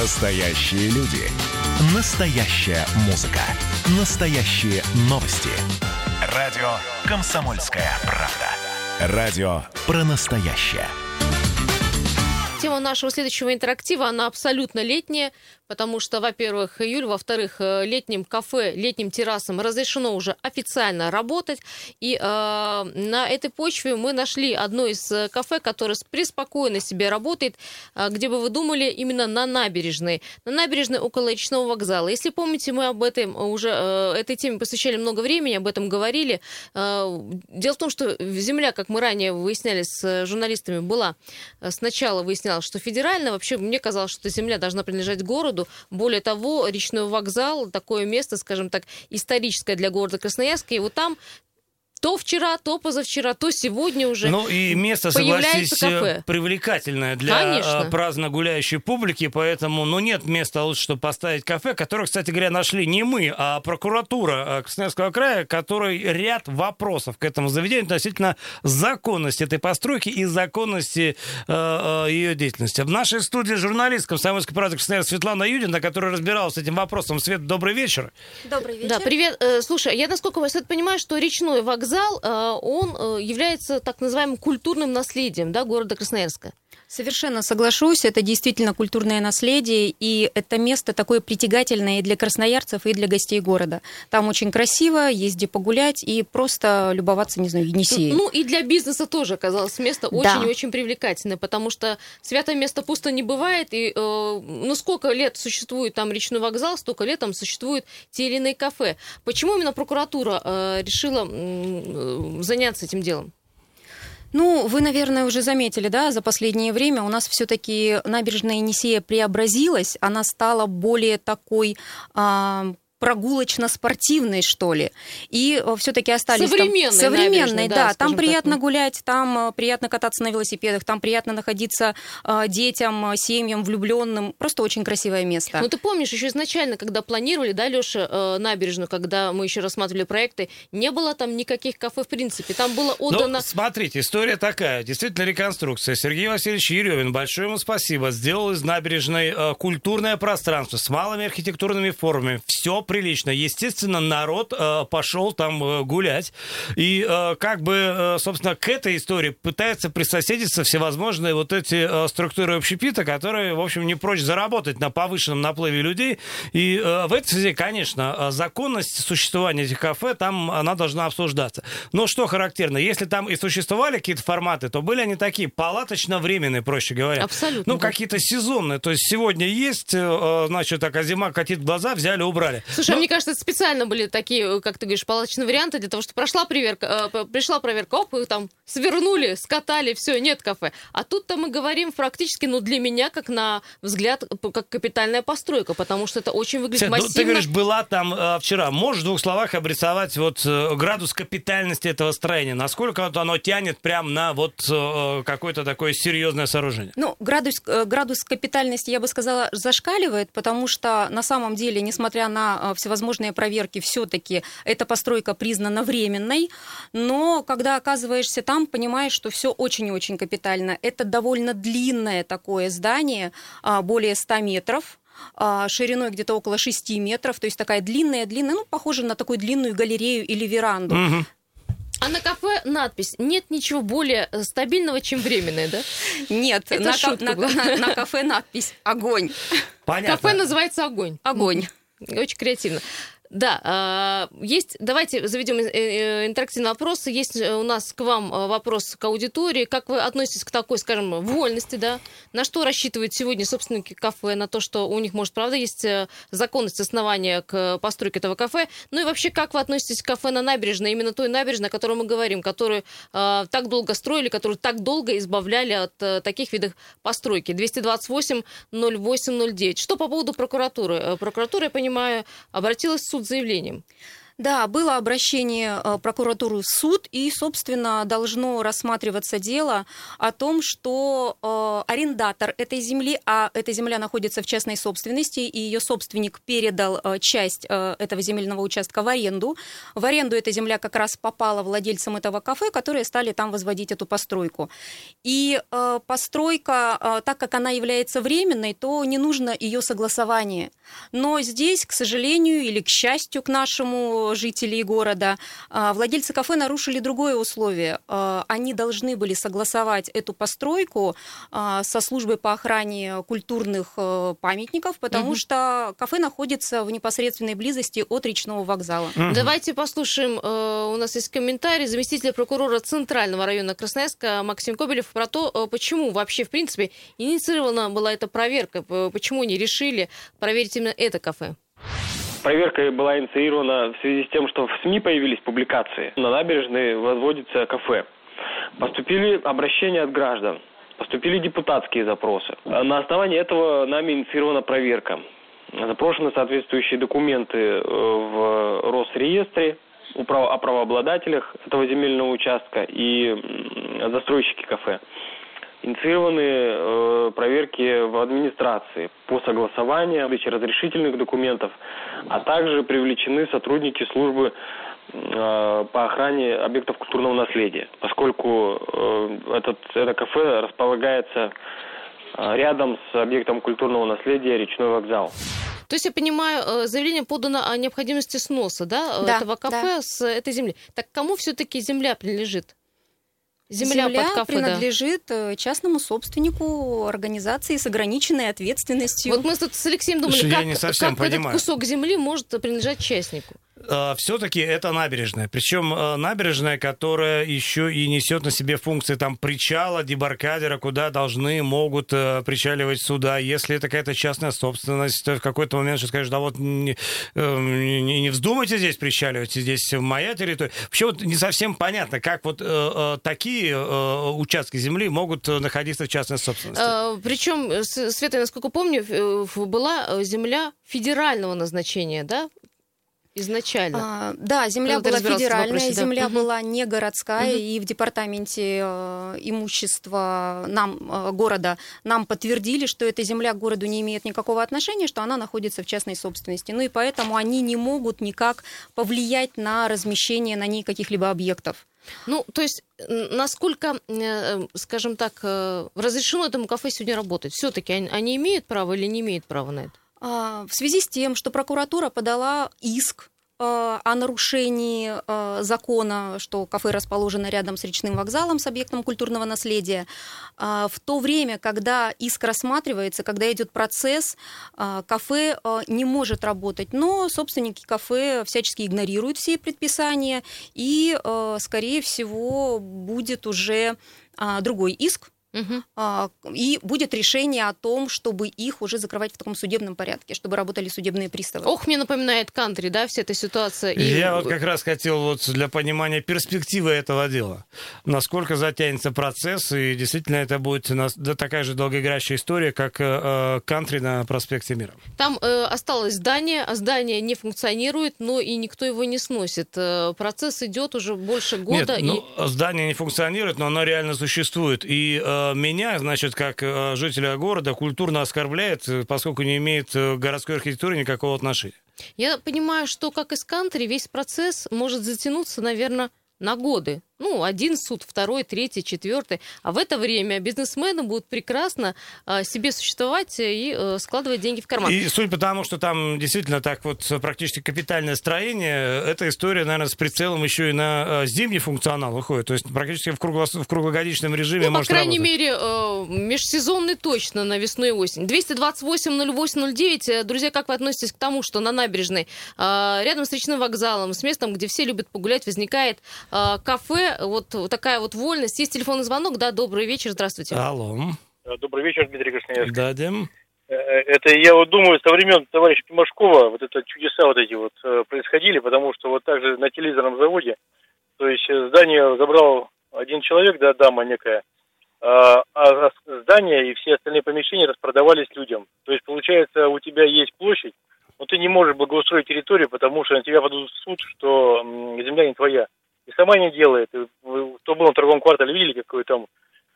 Настоящие люди. Настоящая музыка. Настоящие новости. Радио «Комсомольская правда». Радио про настоящее. Тема нашего следующего интерактива, она абсолютно летняя, потому что, во-первых, июль, во-вторых, э, летним кафе, летним террасам разрешено уже официально работать. И э, на этой почве мы нашли одно из э, кафе, которое преспокойно себе работает, э, где бы вы думали, именно на набережной. На набережной около речного вокзала. Если помните, мы об этом уже, э, этой теме посвящали много времени, об этом говорили. Э, дело в том, что земля, как мы ранее выясняли с журналистами, была сначала выяснялось, что федеральная. Вообще, мне казалось, что земля должна принадлежать городу, городу. Более того, речной вокзал, такое место, скажем так, историческое для города Красноярска. И вот там то вчера, то позавчера, то сегодня уже Ну и место, согласись, кафе. привлекательное для Конечно. а, праздно гуляющей публики, поэтому, ну, нет места лучше, чтобы поставить кафе, которое, кстати говоря, нашли не мы, а прокуратура а, Красноярского края, который ряд вопросов к этому заведению относительно законности этой постройки и законности э, э, ее деятельности. В нашей студии журналист комсомольской правды Красноярска Светлана Юдина, которая разбиралась с этим вопросом. Свет, добрый вечер. Добрый вечер. Да, привет. Э, Слушай, я, насколько я понимаю, что речной вокзал, э, он э, является так называемым культурным наследием да, города Красноярска. Совершенно соглашусь, это действительно культурное наследие, и это место такое притягательное и для красноярцев, и для гостей города. Там очень красиво, есть где погулять и просто любоваться, не знаю, Енисеем. Ну и для бизнеса тоже оказалось место Да. очень привлекательное, потому что святое место пусто не бывает, и э, ну сколько лет существует там речной вокзал, столько лет там существуют те или иные кафе. Почему именно прокуратура э, решила э, заняться этим делом? Ну, вы, наверное, уже заметили, да, за последнее время у нас все-таки набережная Енисея преобразилась, она стала более такой а, прогулочно-спортивной, что ли. И все-таки остались Современной там... Современной, набережной, да, да. Там приятно так. гулять, там э, приятно кататься на велосипедах, там приятно находиться э, детям, э, семьям, влюбленным. Просто очень красивое место. Ну ты помнишь, еще изначально, когда планировали, да, Леша, э, набережную, когда мы еще рассматривали проекты, не было там никаких кафе в принципе. Там было отдано... Ну, смотрите, история такая. Действительно, реконструкция. Сергей Васильевич Еревин, большое ему спасибо, сделал из набережной э, культурное пространство с малыми архитектурными формами. Все прилично. Естественно, народ э, пошел там э, гулять. И э, как бы, э, собственно, к этой истории пытаются присоседиться всевозможные вот эти э, структуры общепита, которые, в общем, не прочь заработать на повышенном наплыве людей. И э, в этой связи, конечно, э, законность существования этих кафе, там она должна обсуждаться. Но что характерно, если там и существовали какие-то форматы, то были они такие палаточно-временные, проще говоря. Абсолютно, Ну, да. какие-то сезонные. То есть сегодня есть, э, значит, так, а зима катит глаза, взяли, убрали. Слушай, а Ну, мне кажется, это специально были такие, как ты говоришь, палаточные варианты для того, чтобы прошла проверка, э, пришла проверка, оп, их там свернули, скатали, все, нет кафе. А тут-то мы говорим практически, ну, для меня, как на взгляд, как капитальная постройка, потому что это очень выглядит ну, массивно. ты говоришь, была там э, вчера. Можешь в двух словах обрисовать вот э, градус капитальности этого строения? Насколько вот оно тянет прям на вот э, какое-то такое серьезное сооружение? Ну, градус, э, градус капитальности, я бы сказала, зашкаливает, потому что на самом деле, несмотря на э, всевозможные проверки, все-таки эта постройка признана временной, но когда оказываешься там, понимаешь, что все очень и очень капитально. Это довольно длинное такое здание, а, более 100 метров а, шириной где-то около 6 метров, то есть такая длинная-длинная, ну, похожа на такую длинную галерею или веранду. Мгм. А на кафе надпись «Нет ничего более э, стабильного, чем временное», да? Нет, Это на, ка- на- на- на кафе надпись «Огонь». Понятно. Кафе называется «Огонь». Огонь. Очень креативно. Да, а, есть, давайте заведем э, э, интерактивный вопрос. Есть э, у нас к вам вопрос к аудитории. Как вы относитесь к такой, скажем, вольности, да? На что рассчитывают сегодня собственники кафе? На то, что у них, может, правда, есть законность основания к постройке этого кафе? Ну и вообще, как вы относитесь к кафе на набережной? Именно той набережной, о которой мы говорим, которую так долго строили, которую так долго избавляли от таких видов постройки. 228 08 09. Что по поводу прокуратуры? Прокуратура, я понимаю, обратилась в суд с заявлением. Да, было обращение э, прокуратуры в суд, и, собственно, должно рассматриваться дело о том, что э, арендатор этой земли, а эта земля находится в частной собственности, и ее собственник передал э, часть этого земельного участка в аренду. В аренду эта земля как раз попала владельцам этого кафе, которые стали там возводить эту постройку. И постройка, так как она является временной, то не нужно ее согласование. Но здесь, к сожалению или к счастью, к нашему жителей города. А, владельцы кафе нарушили другое условие. А, они должны были согласовать эту постройку а, со службой по охране культурных э, памятников, потому угу. что кафе находится в непосредственной близости от речного вокзала. Угу. Давайте послушаем, э, у нас есть комментарий заместителя прокурора Центрального района Красноярска Максим Кобелев про то, э, почему вообще, в принципе, инициирована была эта проверка, почему они решили проверить именно это кафе. Проверка была инициирована в связи с тем, что в СМИ появились публикации. На набережной возводится кафе. Поступили обращения от граждан, поступили депутатские запросы. На основании этого нами инициирована проверка. Запрошены соответствующие документы э, в Росреестре о правообладателях этого земельного участка и застройщики кафе инициированы э, проверки в администрации по согласованию, выдаче разрешительных документов, а также привлечены сотрудники службы э, по охране объектов культурного наследия, поскольку э, этот, это кафе располагается э, рядом с объектом культурного наследия речной вокзал. То есть я понимаю, э, заявление подано о необходимости сноса да, да этого кафе да. с этой земли. Так кому все-таки земля принадлежит? Земля, Земля под кафе, принадлежит да. Э, частному собственнику организации с ограниченной ответственностью. Вот мы тут с Алексеем думали, Слушай, как, я не совсем как понимаю. этот кусок земли может принадлежать частнику. А, все-таки это набережная. Причем а, набережная, которая еще и несет на себе функции там причала, дебаркадера, куда должны, могут э, причаливать суда. Если это какая-то частная собственность, то в какой-то момент что скажешь, да вот не, э, не, не вздумайте здесь причаливать, здесь моя территория. Вообще вот не совсем понятно, как вот э, такие участки земли могут находиться в частной собственности. А, причем, Света, насколько помню, была земля федерального назначения, да? Изначально? А, да, земля была федеральная, земля угу. была не городская, угу. и в департаменте э, имущества нам, э, города нам подтвердили, что эта земля к городу не имеет никакого отношения, что она находится в частной собственности. Ну и поэтому они не могут никак повлиять на размещение на ней каких-либо объектов. Ну, то есть, насколько, э, скажем так, э, разрешено этому кафе сегодня работать? Все-таки они имеют право или не имеют права на это? А, в связи с тем, что прокуратура подала иск а, о нарушении а, закона, что кафе расположено рядом с речным вокзалом, с объектом культурного наследия. В то время, когда иск рассматривается, когда идет процесс, кафе не может работать. Но собственники кафе всячески игнорируют все предписания, и, скорее всего, будет уже другой иск Угу. И будет решение о том, чтобы их уже закрывать в таком судебном порядке, чтобы работали судебные приставы. Ох, мне напоминает кантри, да, вся эта ситуация. И... Я вот как раз хотел вот для понимания перспективы этого дела. Насколько затянется процесс, и действительно это будет такая же долгоиграющая история, как э, э, кантри на проспекте Мира. Там э, осталось здание, а здание не функционирует, но и никто его не сносит. Э, процесс идет уже больше года. Нет, ну, и... ну, здание не функционирует, но оно реально существует. И э, меня, значит, как э, жителя города, культурно оскорбляет, э, поскольку не имеет э, городской архитектуре никакого отношения. Я понимаю, что, как из кантри, весь процесс может затянуться, наверное, на годы. Ну, один суд, второй, третий, четвертый. А в это время бизнесмены будут прекрасно а, себе существовать и а, складывать деньги в карман. И суть потому, что там действительно так вот практически капитальное строение, эта история, наверное, с прицелом еще и на а, зимний функционал выходит. То есть практически в, кругло, в круглогодичном режиме ну, может по крайней работать. мере, э, межсезонный точно на весну и осень. 228-08-09. Друзья, как вы относитесь к тому, что на набережной, э, рядом с речным вокзалом, с местом, где все любят погулять, возникает э, кафе, вот такая вот вольность. Есть телефонный звонок, да, добрый вечер, здравствуйте. Алло. Э, добрый вечер, Дмитрий Красноярский. Да, Дим. Э, это я вот думаю, со времен товарища Тимошкова вот это чудеса вот эти вот э, происходили, потому что вот так же на телевизорном заводе, то есть здание забрал один человек, да, дама некая, а, а здание и все остальные помещения распродавались людям. То есть, получается, у тебя есть площадь, но ты ты не можешь благоустроить территорию, потому что на тебя подадут в суд, что земля не твоя. И сама не делает. Кто был на торговом квартале, видели, какой там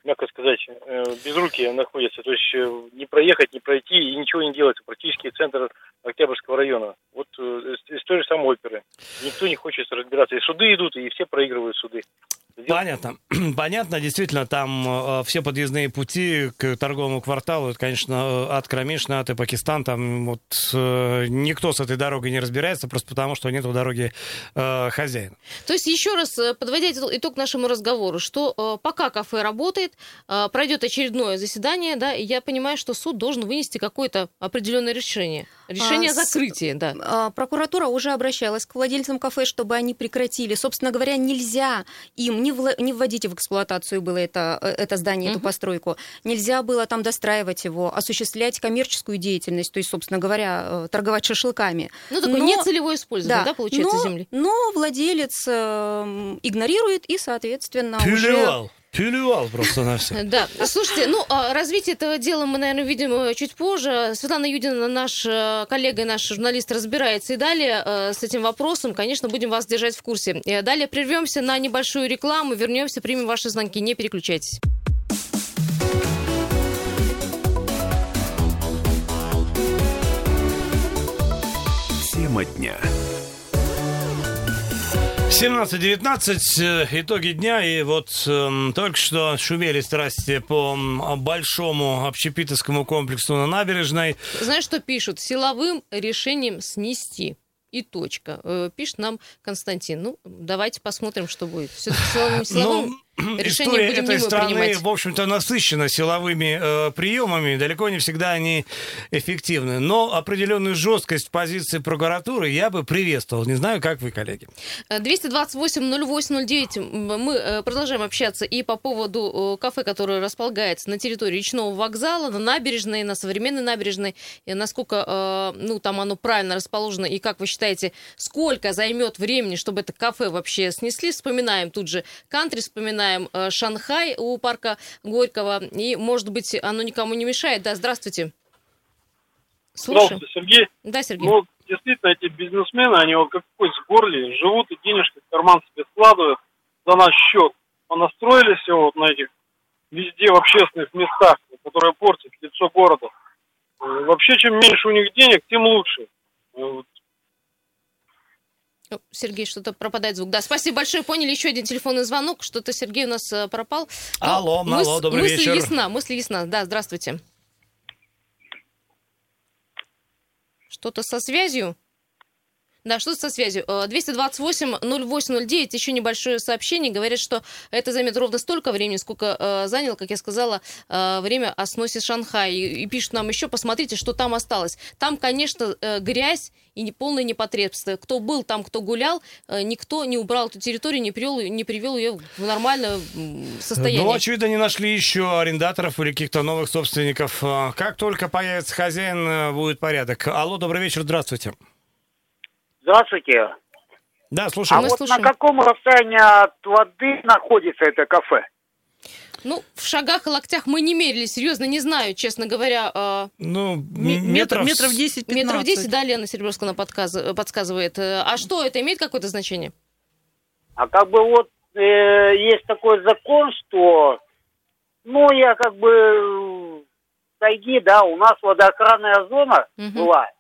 мягко сказать, э, без руки находится. То есть э, не проехать, не пройти и ничего не делается. Практически центр Октябрьского района. Вот э, из той же самой оперы. Никто не хочет разбираться. И суды идут, и все проигрывают суды. Понятно. Понятно, действительно, там э, все подъездные пути к торговому кварталу, это, конечно, э, от Кромешна, от и Пакистан, там вот э, никто с этой дорогой не разбирается, просто потому, что нет у дороги э, хозяина. То есть, еще раз, э, подводя итог нашему разговору, что э, пока кафе работает, э, пройдет очередное заседание, да, и я понимаю, что суд должен вынести какое-то определенное решение. Решение а, о закрытии, да. А, прокуратура уже обращалась к владельцам кафе, чтобы они прекратили. Собственно говоря, нельзя им не, вла- не вводить в эксплуатацию было это, э, это здание, угу. эту постройку. Нельзя было там достраивать его, осуществлять коммерческую деятельность, то есть, собственно говоря, э, торговать шашлыками. Ну, такое но, нецелевое использование, да, да получается, но, земли? Но владелец э, игнорирует и, соответственно, Плевал. уже... Плевал просто на все. Да. Слушайте, ну, а развитие этого дела мы, наверное, видим э, чуть позже. Светлана Юдина, наш э, коллега и наш журналист, разбирается и далее э, с этим вопросом. Конечно, будем вас держать в курсе. Далее прервемся на небольшую рекламу, вернемся, примем ваши звонки. Не переключайтесь. Тема дня. 17-19, э, итоги дня, и вот э, только что шумели страсти по большому общепитовскому комплексу на набережной. Знаешь, что пишут? Силовым решением снести. И точка. Э, пишет нам Константин. Ну, давайте посмотрим, что будет. Все-таки силовым, силовым ну, История этой страны, принимать. в общем-то, насыщена силовыми э, приемами. Далеко не всегда они эффективны. Но определенную жесткость позиции прокуратуры я бы приветствовал. Не знаю, как вы, коллеги. 228-08-09. Э, мы э, продолжаем общаться и по поводу э, кафе, которое располагается на территории речного вокзала, на набережной, на современной набережной. И насколько э, ну, там оно правильно расположено. И как вы считаете, сколько займет времени, чтобы это кафе вообще снесли? Вспоминаем тут же кантри, вспоминаем вспоминаем э, Шанхай у парка Горького. И, может быть, оно никому не мешает. Да, здравствуйте. Здравствуйте, Сергей. Да, Сергей. Ну, действительно, эти бизнесмены, они вот как кость в горле, живут и денежки в карман себе складывают за наш счет. Понастроили все вот на этих везде в общественных местах, которые портят лицо города. Э, вообще, чем меньше у них денег, тем лучше. Э, Сергей, что-то пропадает звук. Да, спасибо большое. Поняли еще один телефонный звонок. Что-то Сергей у нас э, пропал. Ну, алло, Но алло, добрый мысль вечер. ясна, мысль ясна. Да, здравствуйте. Что-то со связью? Да, что со связью? 228-08-09, э, еще небольшое сообщение. Говорят, что это займет ровно столько времени, сколько э, занял, как я сказала, э, время о сносе Шанхая. И, и пишут нам еще, посмотрите, что там осталось. Там, конечно, э, грязь и полное непотребство. Кто был там, кто гулял, э, никто не убрал эту территорию, не привел, не привел ее в нормальное состояние. Ну, очевидно, не нашли еще арендаторов или каких-то новых собственников. Э, как только появится хозяин, будет порядок. Алло, добрый вечер, здравствуйте. Здравствуйте. Да, слушаю. А Мы вот слушаем. на каком расстоянии от воды находится это кафе? Ну, в шагах и локтях мы не мерили, серьезно, не знаю, честно говоря. Э, ну, метров, метров 10 15. Метров 10, да, Лена Серебрская подказ, подсказывает. А что, это имеет какое-то значение? А как бы вот э, есть такой закон, что, ну, я как бы тайги, да, у нас водоохранная зона угу. была,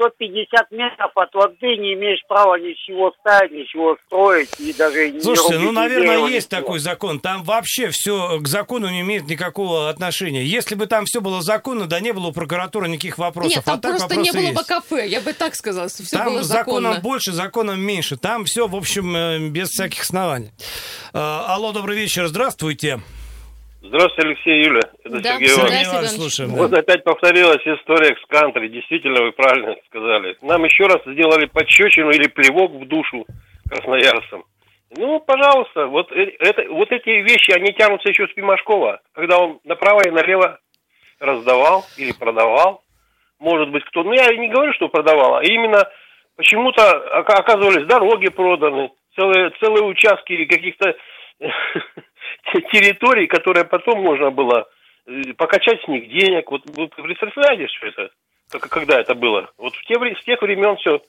150 метров от воды не имеешь права ничего ставить, ничего строить и даже Слушайте, не ну, наверное, есть ничего. такой закон. Там вообще все к закону не имеет никакого отношения. Если бы там все было законно, да не было у прокуратуры никаких вопросов. Нет, там а просто не было есть. бы кафе, я бы так сказала, все там было законно. законом больше, законом меньше. Там все, в общем, э, без всяких оснований. Э, алло, добрый вечер, здравствуйте. Здравствуйте, Алексей Юля. Это да, Сергей Иванович. Слушаем, вот да. опять повторилась история с кантри. Действительно, вы правильно сказали. Нам еще раз сделали подщечину или плевок в душу красноярцам. Ну, пожалуйста, вот, э, это, вот эти вещи, они тянутся еще с Пимашкова, когда он направо и налево раздавал или продавал. Может быть, кто... Ну, я не говорю, что продавал, а именно почему-то оказывались дороги проданы, целые, целые участки каких-то территорий, которые потом можно было покачать с них денег. Вот вы представляете, что это? когда это было. Вот в те, с тех времен все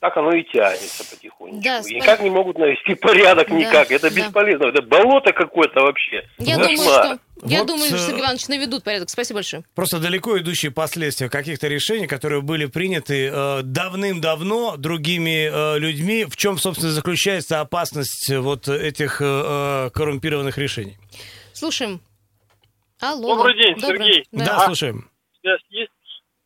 так оно и тянется потихонечку. Да, и никак не могут навести порядок да, никак. Это да. бесполезно. Это болото какое-то вообще. Я думаю, что я вот, думаю, что Сергей Иванович наведут порядок. Спасибо большое. Просто далеко идущие последствия каких-то решений, которые были приняты э, давным-давно другими э, людьми. В чем, собственно, заключается опасность вот этих э, коррумпированных решений? Слушаем. Алло. Добрый день, Добрый. Сергей. Да, да слушаем. Есть.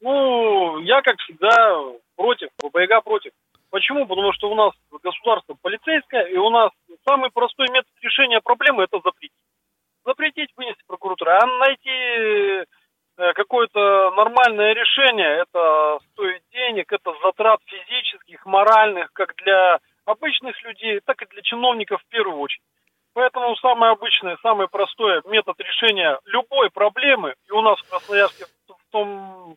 Ну, я, как всегда, против, ББГ против. Почему? Потому что у нас государство полицейское, и у нас самый простой метод решения проблемы – это запретить. Запретить, вынести прокуратуру. А найти э, какое-то нормальное решение, это стоит денег, это затрат физических, моральных, как для обычных людей, так и для чиновников в первую очередь. Поэтому самое обычное, самый простой метод решения любой проблемы, и у нас в Красноярске в том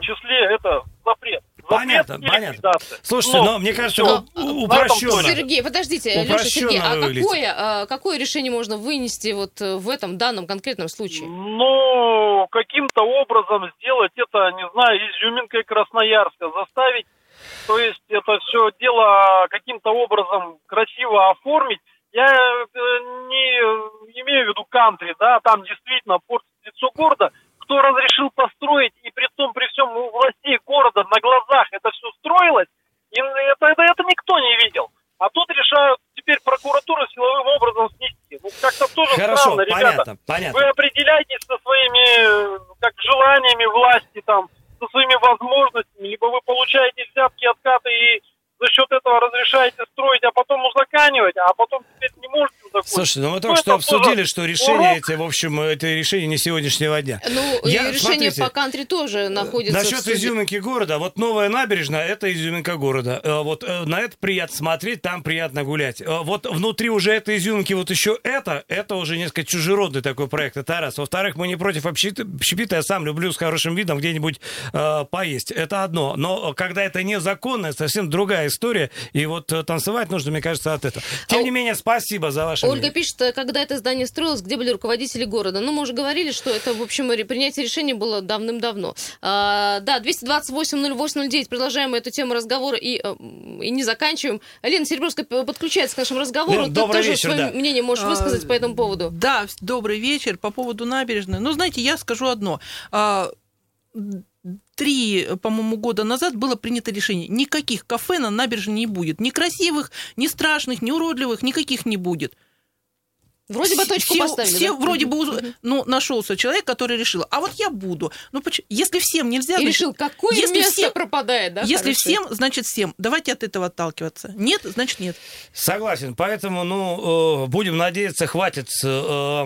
числе это запрет. Понятно, запрет понятно. Слушайте, но, но мне кажется, все. упрощенно. Сергей, подождите, Леша, Сергей, а какое, а какое решение можно вынести вот в этом данном конкретном случае? Ну, каким-то образом сделать это, не знаю, изюминкой Красноярска, заставить, то есть это все дело каким-то образом красиво оформить. Я э, не имею в виду кантри, да, там действительно портит лицо города, кто разрешил построить, и при том, при всем у властей города на глазах это все строилось, и это, это, это никто не видел. А тут решают теперь прокуратуру силовым образом снести. Ну, как-то тоже Хорошо, странно, понятно, ребята. Понятно. Вы определяйтесь со своими как желаниями власти, там, со своими возможностями, либо вы получаете взятки, откаты и за счет этого разрешаете строить, а потом узаканивать, а потом теперь не можете узаконить. Слушайте, ну мы только что обсудили, что решение эти, в общем, это решение не сегодняшнего дня. Ну, Я, и решение смотрите, по кантри тоже находится Насчет изюминки города, вот новая набережная, это изюминка города. Э, вот э, на это приятно смотреть, там приятно гулять. Э, вот внутри уже этой изюминки вот еще это, это уже несколько чужеродный такой проект, это раз. Во-вторых, мы не против общепита, я сам люблю с хорошим видом где-нибудь э, поесть. Это одно. Но когда это незаконно, совсем другая история. И вот танцевать нужно, мне кажется, от этого. Тем а не менее, спасибо за ваше Ольга мнение. пишет, э, когда это здание строилось, где были руководители города? Ну, мы уже говорили, что это, в общем, принятие решения было давным-давно. А, да, 228-08-09. Продолжаем эту тему разговора и, э, и не заканчиваем. Лена Серебровская подключается к нашему разговору. Лен, Ты тоже вечер, свое да. мнение можешь высказать а, по этому поводу. Да, добрый вечер. По поводу набережной. Ну, знаете, я скажу одно а, три, по-моему, года назад было принято решение. Никаких кафе на набережной не будет. Ни красивых, ни страшных, ни уродливых, никаких не будет. Вроде бы точку все, поставили. Все да? вроде бы, ну, нашелся человек, который решил, а вот я буду. Ну, почему? Если всем нельзя... И значит, решил, какое если место всем, пропадает, да? Если хорошо. всем, значит всем. Давайте от этого отталкиваться. Нет, значит нет. Согласен. Поэтому, ну, э, будем надеяться, хватит э,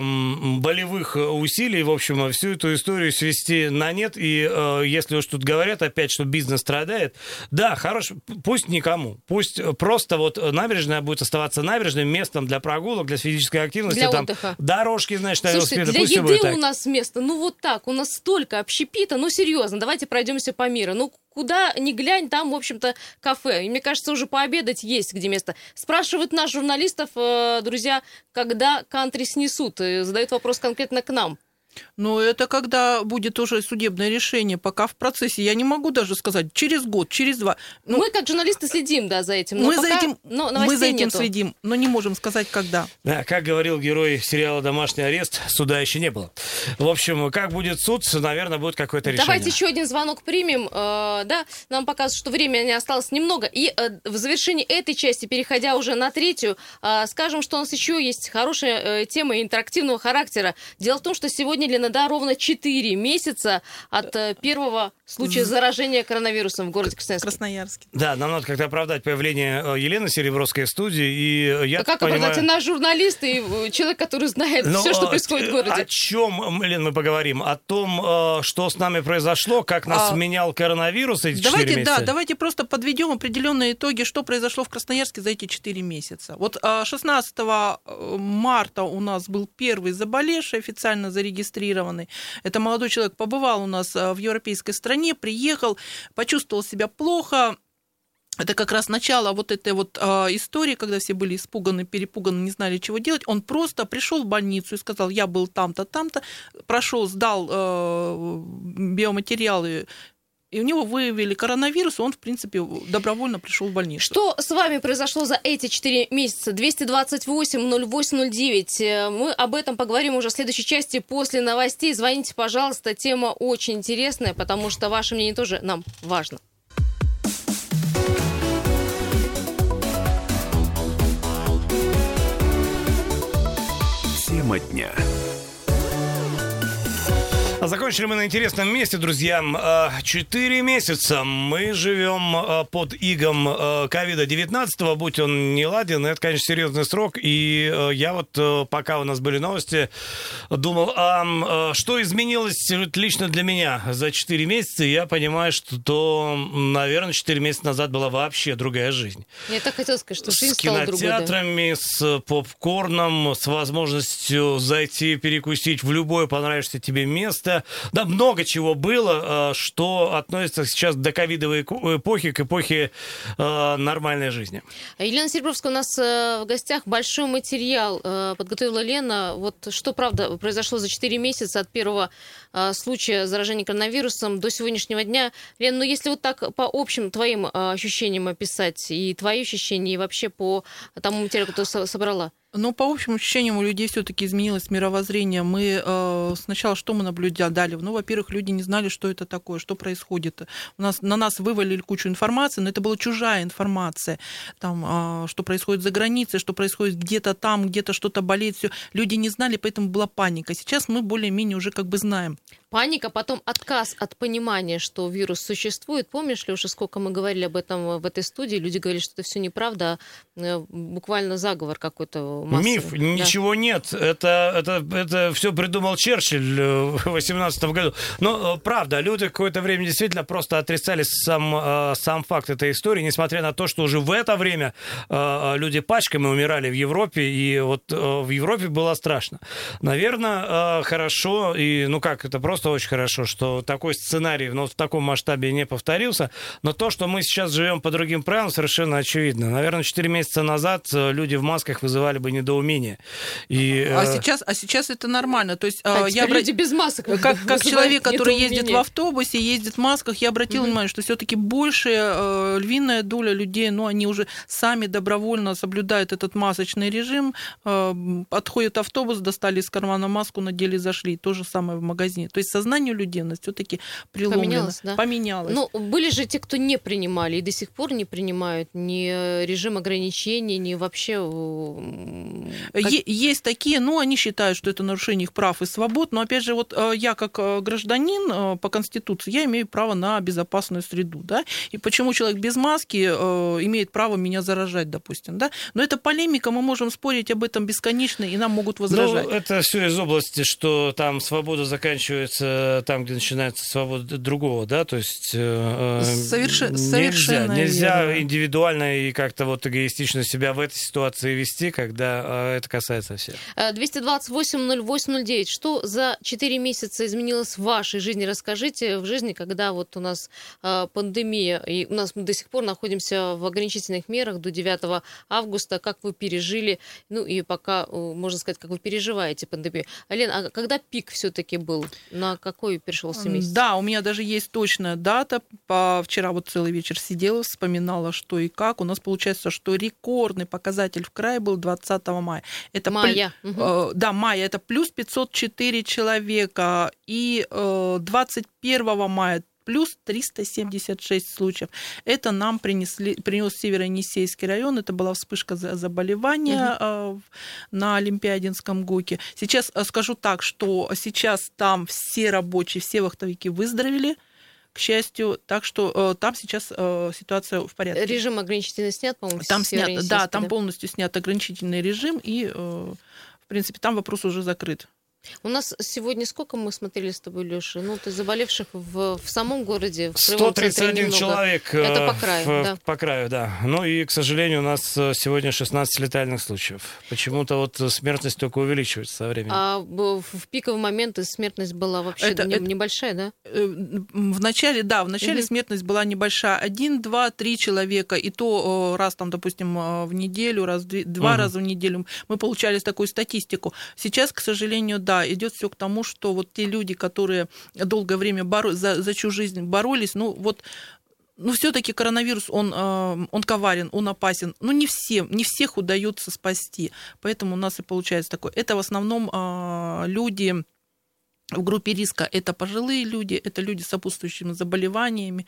болевых усилий, в общем, всю эту историю свести на нет. И э, если уж тут говорят опять, что бизнес страдает, да, хорош, пусть никому. Пусть просто вот набережная будет оставаться набережным местом для прогулок, для физической активности для там отдыха. дорожки, на Слушайте, для еды у нас место, ну вот так, у нас столько общепита, ну серьезно, давайте пройдемся по миру. Ну куда ни глянь, там, в общем-то, кафе. И мне кажется, уже пообедать есть где место. Спрашивают нас, журналистов, э, друзья, когда кантри снесут. И задают вопрос конкретно к нам. Но это когда будет уже судебное решение, пока в процессе. Я не могу даже сказать, через год, через два. Ну, мы как журналисты следим, да, за этим. мы, за этим но мы за этим нету. следим, но не можем сказать, когда. Да, как говорил герой сериала «Домашний арест», суда еще не было. В общем, как будет суд, наверное, будет какое-то решение. Давайте еще один звонок примем. Э, да, нам показывают, что времени осталось немного. И э, в завершении этой части, переходя уже на третью, э, скажем, что у нас еще есть хорошая тема интерактивного характера. Дело в том, что сегодня сегодня Ленода ровно 4 месяца от э, первого случая заражения коронавирусом в городе Красноярске. Красноярске. Да, нам надо как-то оправдать появление э, Елены Серебровской в студии. И я а как понимаю... оправдать? Она журналист и э, человек, который знает Но, все, что происходит в городе. О чем, Лен, мы поговорим? О том, что с нами произошло, как нас а... менял коронавирус эти давайте, месяца? Да, давайте просто подведем определенные итоги, что произошло в Красноярске за эти 4 месяца. Вот 16 марта у нас был первый заболевший, официально зарегистрированный. Это молодой человек побывал у нас э, в европейской стране, приехал, почувствовал себя плохо, это как раз начало вот этой вот э, истории, когда все были испуганы, перепуганы, не знали, чего делать. Он просто пришел в больницу и сказал, я был там-то, там-то, прошел, сдал э, биоматериалы и у него выявили коронавирус, и он, в принципе, добровольно пришел в больницу. Что с вами произошло за эти 4 месяца? 228-08-09. Мы об этом поговорим уже в следующей части после новостей. Звоните, пожалуйста. Тема очень интересная, потому что ваше мнение тоже нам важно. Тема дня. А закончили мы на интересном месте, друзья. А, четыре месяца мы живем а, под игом а, ковида-19, будь он не ладен, это, конечно, серьезный срок. И я вот, пока у нас были новости, думал, а что изменилось лично для меня за четыре месяца? Я понимаю, что, то, наверное, четыре месяца назад была вообще другая жизнь. Я так хотела сказать, что жизнь с кинотеатрами, другой, да. с попкорном, с возможностью зайти перекусить в любое понравившееся тебе место, да, много чего было, э, что относится сейчас до ковидовой эпохи, к эпохе э, нормальной жизни. Елена Серебровская у нас э, в гостях. Большой материал подготовила Лена. Вот что, правда, произошло за 4 месяца от первого случая заражения коронавирусом до сегодняшнего дня. Лена, ну если вот так по общим твоим ощущениям описать, и твои ощущения, и вообще по тому материалу, который собрала? Ну, по общим ощущениям, у людей все-таки изменилось мировоззрение. Мы э, сначала что мы наблюдали? Ну, во-первых, люди не знали, что это такое, что происходит. У нас, на нас вывалили кучу информации, но это была чужая информация. Там, э, что происходит за границей, что происходит где-то там, где-то что-то болеет. Все. Люди не знали, поэтому была паника. Сейчас мы более-менее уже как бы знаем. Паника, потом отказ от понимания, что вирус существует. Помнишь ли уже, сколько мы говорили об этом в этой студии? Люди говорили, что это все неправда, а э, буквально заговор какой-то массовый. Миф, да. ничего нет. Это, это, это все придумал Черчилль э, в 18 году. Но э, правда, люди какое-то время действительно просто отрицали сам, сам факт этой истории, несмотря на то, что уже в это время люди пачками умирали в Европе, и вот в Европе было страшно. Наверное, хорошо, и ну как, это просто просто очень хорошо, что такой сценарий ну, в таком масштабе не повторился. Но то, что мы сейчас живем по другим правилам, совершенно очевидно. Наверное, 4 месяца назад э, люди в масках вызывали бы недоумение. И, а, э... сейчас, а сейчас это нормально. То есть, а я люди без масок. Как, как человек, который ездит в автобусе, ездит в масках, я обратила mm внимание, что все-таки большая э, львиная доля людей, ну, они уже сами добровольно соблюдают этот масочный режим, э, отходит автобус, достали из кармана маску, надели, зашли. То же самое в магазине. То есть сознание людей у нас все-таки преломлено. Поменялось, да? Поменялось. Ну, были же те, кто не принимали и до сих пор не принимают ни режим ограничений, ни вообще... Как... Есть такие, но они считают, что это нарушение их прав и свобод. Но, опять же, вот э, я как э, гражданин э, по Конституции, я имею право на безопасную среду, да, и почему человек без маски имеет право меня заражать, допустим, да. Но это полемика, мы можем спорить об этом бесконечно, и нам могут возражать. Ну, это все из области, что там свобода заканчивается начинается там, где начинается свобода другого, да, то есть э, э Соверш... нельзя, нельзя индивидуально и как-то вот эгоистично себя в этой ситуации вести, когда э, это касается всех. 228-08-09. Э, Что за 4 месяца изменилось в вашей жизни? Расскажите, в жизни, когда вот у нас э, пандемия, и у нас мы до сих пор находимся в ограничительных мерах до 9 августа, как вы пережили, ну и пока, можно сказать, как вы переживаете пандемию. Ален, а когда пик все-таки был? На какой пришелся месяц? Да, у меня даже есть точная дата. По... Вчера вот целый вечер сидела, вспоминала, что и как. У нас получается, что рекордный показатель в крае был 20 мая. Это мая. Пл... Угу. Да, мая. Это плюс 504 человека. И 21 э, мая плюс 376 случаев. Это нам принесли, принес Северо-Енисейский район. Это была вспышка заболевания угу. на Олимпиадинском ГУКе. Сейчас э, скажу так, что сейчас там все рабочие, все вахтовики выздоровели к счастью. Так что э, там сейчас э, ситуация в порядке. Режим ограничительный снят, по-моему, Там снят, да, там полностью снят ограничительный режим, и, э, в принципе, там вопрос уже закрыт. У нас сегодня сколько мы смотрели с тобой, Леша? Ну, ты заболевших в, в самом городе, в 131 человек. Это э, по краю, в, да. По краю, да. Ну и, к сожалению, у нас э, сегодня 16 летальных случаев. Почему-то вот смертность только увеличивается со временем. А в пиковый момент смертность была вообще это, не, это, небольшая, да? Э, в начале, да, в начале угу. смертность была небольшая. Один, два, три человека. И то раз там, допустим, в неделю, раз, два угу. раза в неделю мы получали такую статистику. Сейчас, к сожалению, да, да, идет все к тому, что вот те люди, которые долгое время боро... за, за чью жизнь боролись, ну вот ну, все-таки коронавирус, он, э, он коварен, он опасен. Ну, не всем, не всех удается спасти. Поэтому у нас и получается такое. Это в основном э, люди в группе риска. Это пожилые люди, это люди с сопутствующими заболеваниями.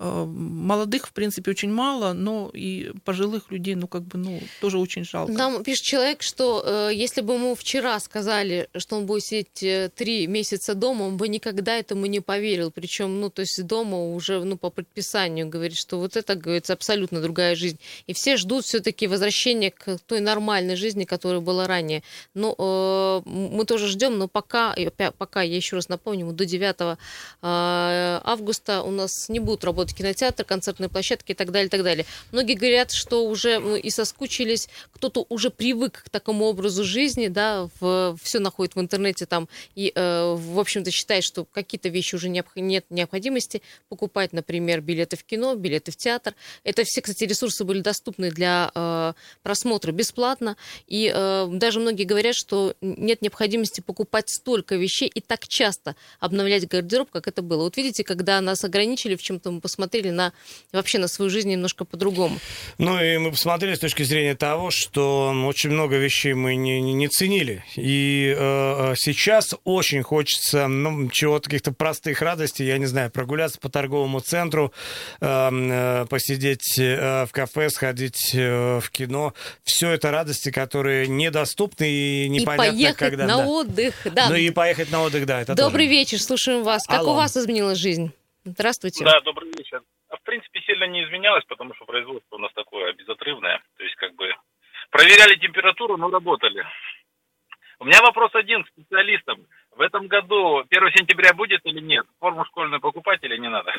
Э, молодых, в принципе, очень мало, но и пожилых людей, ну, как бы, ну, тоже очень жалко. Нам пишет человек, что э, если бы ему вчера сказали, что он будет сидеть э, три месяца дома, он бы никогда этому не поверил. Причем, ну, то есть дома уже, ну, по предписанию говорит, что вот это, говорится, абсолютно другая жизнь. И все ждут все-таки возвращения к той нормальной жизни, которая была ранее. Но мы тоже ждем, но пока, пока, я еще раз напомню, до 9 э, августа у нас не будут работать работать кинотеатр, концертные площадки и так далее, и так далее. Многие говорят, что уже ну, и соскучились, кто-то уже привык к такому образу жизни, да, в, все находит в интернете там и, э, в общем-то, считает, что какие-то вещи уже необх... нет необходимости покупать, например, билеты в кино, билеты в театр. Это все, кстати, ресурсы были доступны для э, просмотра бесплатно, и э, даже многие говорят, что нет необходимости покупать столько вещей и так часто обновлять гардероб, как это было. Вот видите, когда нас ограничили в чем-то, мы посмотрели на вообще на свою жизнь немножко по-другому. Ну и мы посмотрели с точки зрения того, что очень много вещей мы не, не, ценили. И э, э сейчас очень хочется ну, чего-то, каких-то простых радостей, я не знаю, прогуляться по торговому центру, э, э, посидеть э, в кафе, сходить э, в кино. Все это радости, которые недоступны и непонятно, и поехать когда. на да. отдых, да. Ну и поехать на отдых, да. Это Добрый тоже. вечер, слушаем вас. Как Алло. у вас изменилась жизнь? Здравствуйте. Да, добрый вечер. А в принципе сильно не изменялось, потому что производство у нас такое безотрывное. То есть как бы проверяли температуру, но работали. У меня вопрос один к специалистам. В этом году 1 сентября будет или нет? Форму школьную покупать или не надо?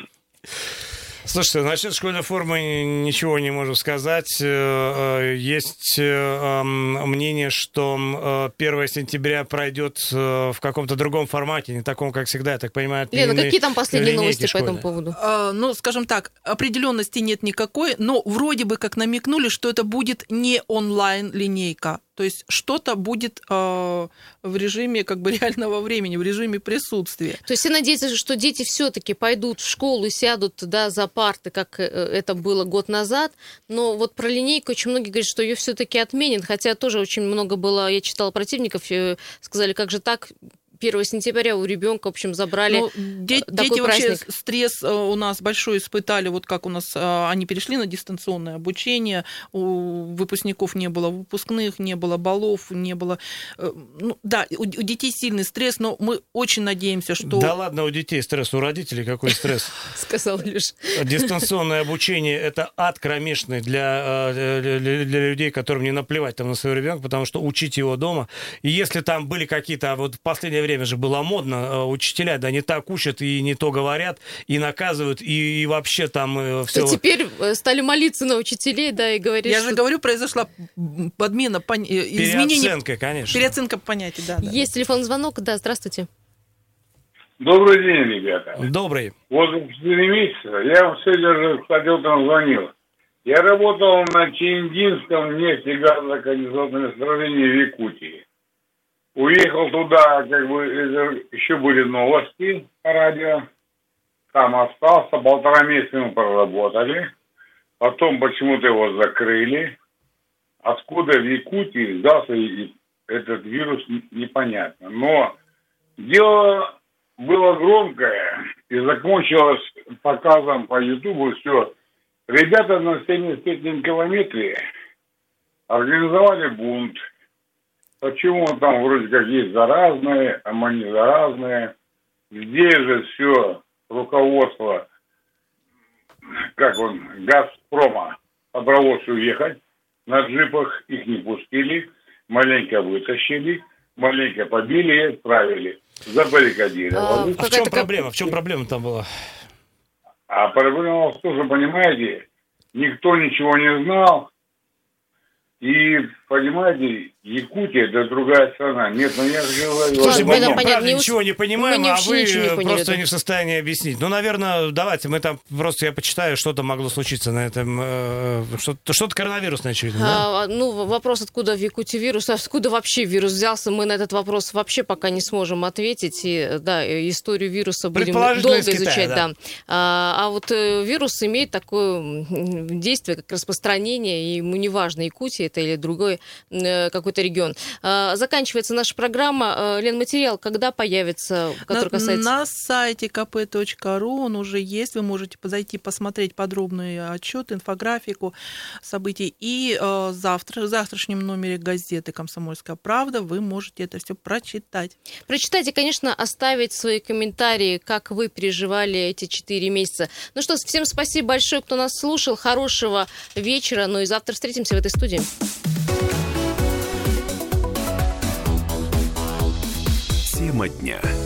Слушайте, насчет школьной формы ничего не можу сказать. Э, э, есть э, мнение, что 1 сентября пройдет в каком-то другом формате, не таком, как всегда, я так понимаю. Лена, какие там последние новости школьные? по этому поводу? А, ну, скажем так, определенности нет никакой, но вроде бы как намекнули, что это будет не онлайн-линейка, то есть что-то будет э, в режиме как бы реального времени, в режиме присутствия. То есть все надеются, что дети все-таки пойдут в школу и сядут да, за парты, как э, это было год назад. Но вот про линейку очень многие говорят, что ее все-таки отменят. Хотя тоже очень много было, я читала противников, э, сказали, как же так, 1 сентября у ребенка, в общем, забрали ну, де- Дети вообще стресс э, у нас большой испытали, вот как у нас э, они перешли на дистанционное обучение, у выпускников не было выпускных, не было баллов, не было... Э, ну, да, у, у детей сильный стресс, но мы очень надеемся, что... Да ладно, у детей стресс, у родителей какой стресс? Сказал лишь. Дистанционное обучение – это ад кромешный для, для, для людей, которым не наплевать там на своего ребенка, потому что учить его дома. И если там были какие-то, а вот в последнее время же было модно, э, учителя, да, не так учат и не то говорят, и наказывают, и, и вообще там э, все... И теперь э, стали молиться на учителей, да, и говорить, Я что... же говорю, произошла подмена, пон... изменение... Переоценка, конечно. Переоценка понятий, да, да. Есть телефон звонок, да, здравствуйте. Добрый день, ребята. Добрый. Вот 4 месяца я сегодня же, кстати, утром звонил. Я работал на Чиндинском нефтегазокондиционном месторождении в Якутии. Уехал туда, как бы, еще были новости по радио. Там остался, полтора месяца мы проработали. Потом почему-то его закрыли. Откуда в Якутии взялся этот вирус, непонятно. Но дело было громкое и закончилось показом по Ютубу все. Ребята на 75 километре организовали бунт – Почему там вроде как есть заразные, а мы не заразные? Здесь же все руководство, как он, Газпрома, собралось уехать. На джипах их не пустили, маленько вытащили, маленько побили и отправили. Забаррикадировали. А, а в чем проблема? В чем проблема там была? А проблема в том, что, понимаете, никто ничего не знал, и понимаете, Якутия это другая страна. Нет, ну я же говорю... Слушай, мы там понятно, не ничего не понимаем, мы не а вообще вы ничего не э, поняли, просто да. не в состоянии объяснить. Ну, наверное, давайте, мы там просто, я почитаю, что-то могло случиться на этом, э, что-то, что-то коронавирусное, очевидно, да? А, ну, вопрос, откуда в Якутии вирус, откуда вообще вирус взялся, мы на этот вопрос вообще пока не сможем ответить. И, да, историю вируса будем долго Китая, изучать. да. Да. А, а вот э, вирус имеет такое действие, как распространение, и ему не важно, Якутия это или другой э, какой-то регион. А, заканчивается наша программа. Э, Лен, материал когда появится, который на, касается... на сайте kp.ru он уже есть. Вы можете зайти посмотреть подробный отчет, инфографику событий. И э, завтра, в завтрашнем номере газеты «Комсомольская правда» вы можете это все прочитать. Прочитайте, конечно, оставить свои комментарии, как вы переживали эти четыре месяца. Ну что, всем спасибо большое, кто нас слушал. Хорошего вечера. Ну и завтра встретимся в этой студии. Тема дня.